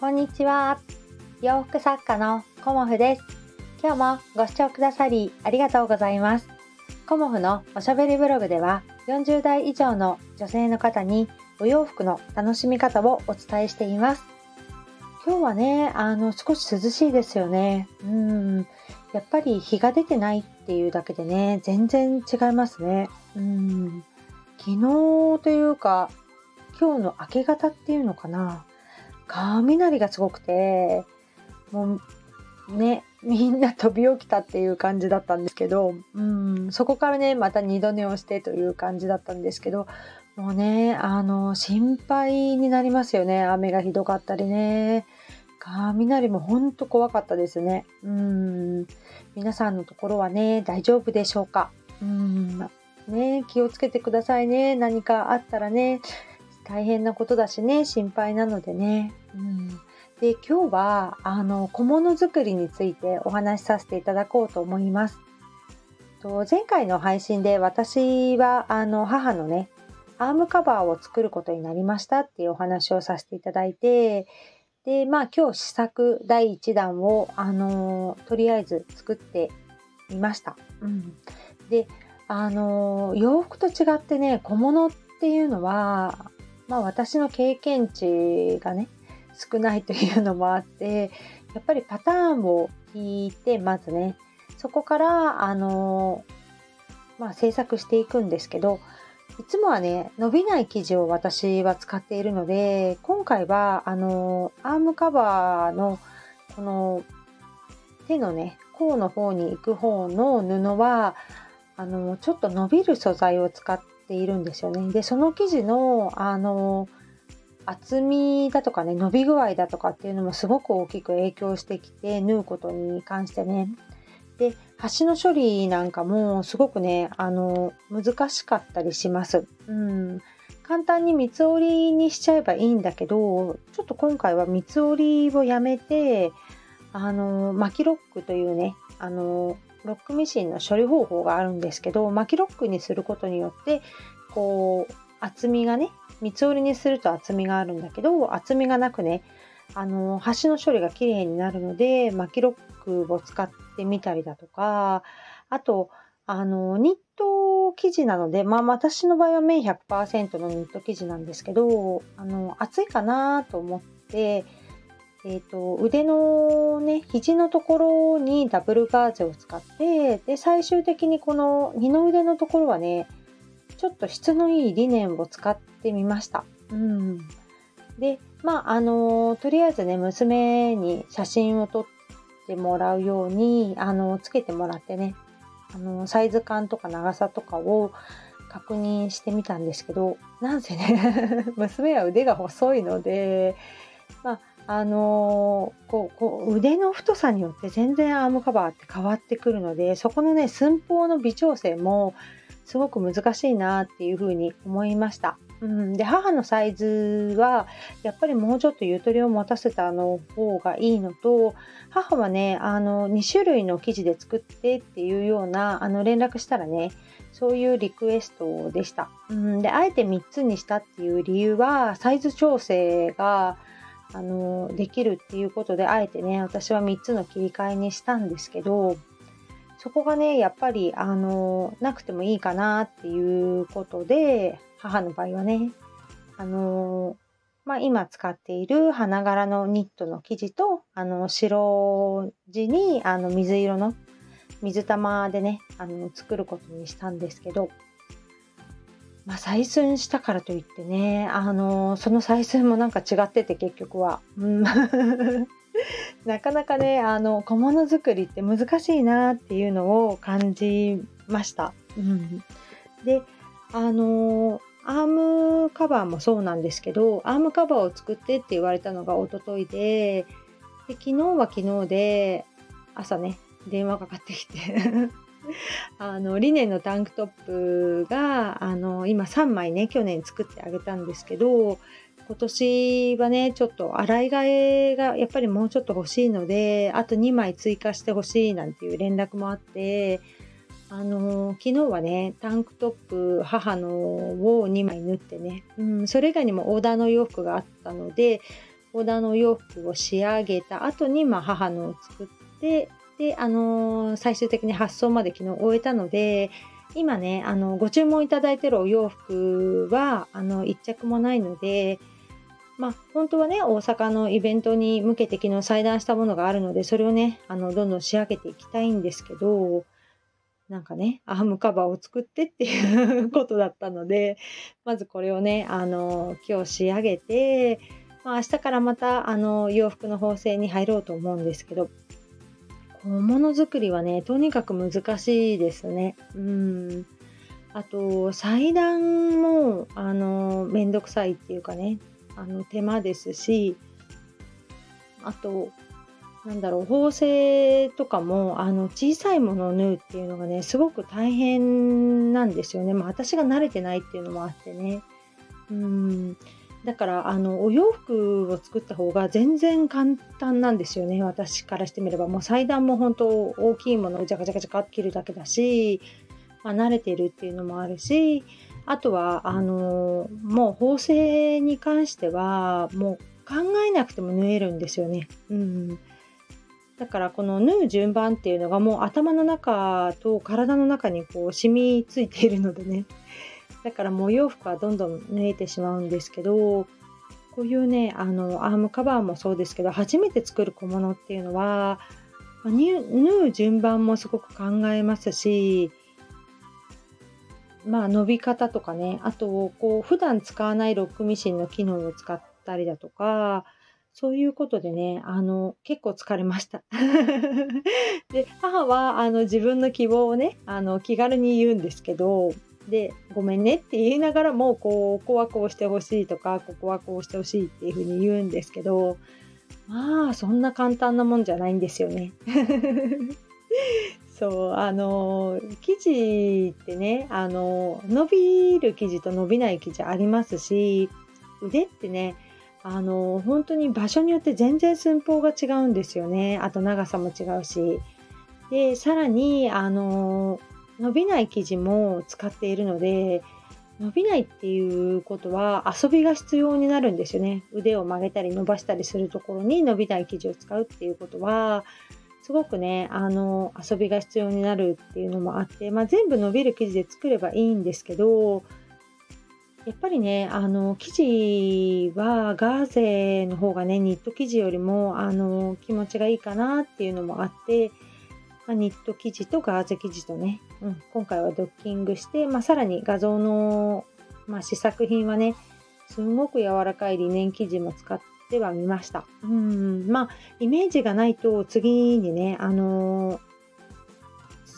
こんにちは。洋服作家のコモフです。今日もご視聴くださりありがとうございます。コモフのおしゃべりブログでは40代以上の女性の方にお洋服の楽しみ方をお伝えしています。今日はね、あの少し涼しいですよね。うん。やっぱり日が出てないっていうだけでね、全然違いますね。うん。昨日というか、今日の明け方っていうのかな。雷がすごくて、もうね、みんな飛び起きたっていう感じだったんですけど、うん、そこからね、また二度寝をしてという感じだったんですけど、もうね、あの、心配になりますよね。雨がひどかったりね。雷もほんと怖かったですね。うん。皆さんのところはね、大丈夫でしょうか？うん。ね、気をつけてくださいね。何かあったらね、大変なことだしね、心配なのでね。うん、で、今日は、あの、小物作りについてお話しさせていただこうと思います。と前回の配信で私は、あの、母のね、アームカバーを作ることになりましたっていうお話をさせていただいて、で、まあ今日試作第1弾を、あのとりあえず作ってみました。うん。で、あの洋服と違ってね、小物っていうのは、まあ私の経験値がね、少ないというのもあって、やっぱりパターンを引いて、まずね、そこから、あの、まあ制作していくんですけど、いつもはね、伸びない生地を私は使っているので、今回は、あの、アームカバーの、この、手のね、甲の方に行く方の布は、あの、ちょっと伸びる素材を使っているんですよね。で、その生地の、あの、厚みだとかね、伸び具合だとかっていうのもすごく大きく影響してきて、縫うことに関してね。で、端の処理なんかもすごくね、あの、難しかったりします。うん。簡単に三つ折りにしちゃえばいいんだけど、ちょっと今回は三つ折りをやめて、あの、巻きロックというね、あの、ロックミシンの処理方法があるんですけど巻きロックにすることによってこう厚みがね三つ折りにすると厚みがあるんだけど厚みがなくねあの端の処理がきれいになるので巻きロックを使ってみたりだとかあとあのニット生地なのでまあ私の場合は綿100%のニット生地なんですけどあの厚いかなと思ってえーと、腕のね肘のところにダブルガーゼを使ってで最終的にこの二の腕のところはねちょっと質のいいリネンを使ってみました。うん、でまああのとりあえずね娘に写真を撮ってもらうようにあのつけてもらってねあのサイズ感とか長さとかを確認してみたんですけどなんせね 娘は腕が細いのでまああのー、こうこう腕の太さによって全然アームカバーって変わってくるのでそこのね寸法の微調整もすごく難しいなっていうふうに思いました。うん、で母のサイズはやっぱりもうちょっとゆとりを持たせたの方がいいのと母はねあの2種類の生地で作ってっていうようなあの連絡したらねそういうリクエストでした。うん、であえて3つにしたっていう理由はサイズ調整があのできるっていうことであえてね私は3つの切り替えにしたんですけどそこがねやっぱりあのなくてもいいかなっていうことで母の場合はねあのまあ、今使っている花柄のニットの生地とあの白地にあの水色の水玉でねあの作ることにしたんですけどまあ、採寸したからといってね、あのその採寸もなんか違ってて結局は。うん なかなかね、あの、小物作りって難しいなっていうのを感じました。うん、で、あのアームカバーもそうなんですけど、アームカバーを作ってって言われたのがおとといで、で昨日は昨日で、朝ね、電話かかってきてあのリネンのタンクトップがあの今3枚ね去年作ってあげたんですけど今年はねちょっと洗い替えがやっぱりもうちょっと欲しいのであと2枚追加してほしいなんていう連絡もあってあの昨日はねタンクトップ母のを2枚縫ってね、うん、それ以外にもオーダーの洋服があったのでオーダーの洋服を仕上げた後に、まあ、母のを作ってで、あのー、最終的に発送まで昨日終えたので今ねあのご注文いただいてるお洋服はあの1着もないのでまあ、本当はね大阪のイベントに向けて昨日裁断したものがあるのでそれをねあのどんどん仕上げていきたいんですけどなんかねアームカバーを作ってっていうことだったのでまずこれをねあの今日仕上げて、まあ、明日からまたあの洋服の縫製に入ろうと思うんですけど物作りはねとにかく難しいですね。うんあと裁断もあのめんどくさいっていうかねあの手間ですしあとなんだろう縫製とかもあの小さいものを縫うっていうのがねすごく大変なんですよね。まあ、私が慣れてないっていうのもあってね。うんだからあのお洋服を作った方が全然簡単なんですよね。私からしてみればもう裁断も本当大きいものをジャカジャカジャカ切るだけだし、まあ、慣れてるっていうのもあるしあとはあのもう縫製に関してはもう考えなくても縫えるんですよね。うん、だからこの縫う順番っていうのがもう頭の中と体の中にこう染みついているのでね。だからもう洋服はどんどん縫えてしまうんですけどこういうねあのアームカバーもそうですけど初めて作る小物っていうのは縫う順番もすごく考えますしまあ、伸び方とかね、あと、こう、普段使わないロックミシンの機能を使ったりだとか、そういうことでね、あの、結構疲れました。で、母は、あの、自分の希望をね、あの、気軽に言うんですけど、で、ごめんねって言いながらも、こう、ここはこうしてほしいとか、ここはこうしてほしいっていうふうに言うんですけど、まあ、そんな簡単なもんじゃないんですよね。そうあの生地ってねあの伸びる生地と伸びない生地ありますし腕ってねあの本当に場所によって全然寸法が違うんですよねあと長さも違うしでさらにあの伸びない生地も使っているので伸びないっていうことは遊びが必要になるんですよね。腕を曲げたり伸ばしたりするところに伸びない生地を使うっていうことはすごくねあの遊びが必要になるっていうのもあって、まあ、全部伸びる生地で作ればいいんですけどやっぱりねあの生地はガーゼの方がねニット生地よりもあの気持ちがいいかなっていうのもあって、まあ、ニット生地とガーゼ生地とね、うん、今回はドッキングして、まあ、さらに画像の、まあ、試作品はねすごく柔らかいリネン生地も使っでは見ました。うん、まあ、イメージがないと次にね、あの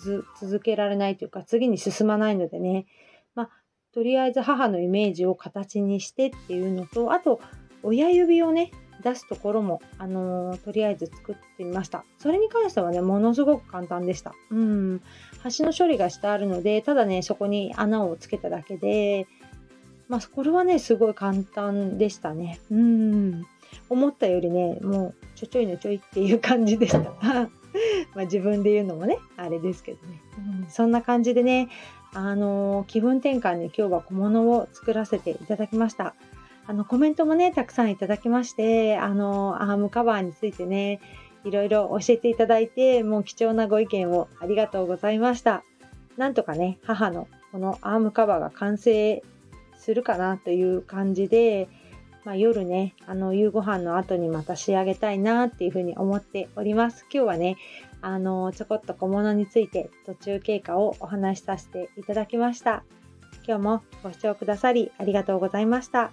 ー、続けられないというか、次に進まないのでね、まあ、とりあえず母のイメージを形にしてっていうのと、あと、親指をね、出すところも、あのー、とりあえず作ってみました。それに関してはね、ものすごく簡単でした。うん。端の処理がしてあるので、ただね、そこに穴をつけただけで、まあ、これはね、すごい簡単でしたね。うん。思ったよりねもうちょちょいのちょいっていう感じでした まあ自分で言うのもねあれですけどね、うん、そんな感じでねあのー、気分転換に今日は小物を作らせていただきましたあのコメントもねたくさんいただきましてあの、アームカバーについてねいろいろ教えていただいてもう貴重なご意見をありがとうございましたなんとかね母のこのアームカバーが完成するかなという感じでまあ、夜ね、あの夕ご飯の後にまた仕上げたいなっていうふうに思っております。今日はね、あのちょこっと小物について途中経過をお話しさせていただきました。今日もご視聴くださりありがとうございました。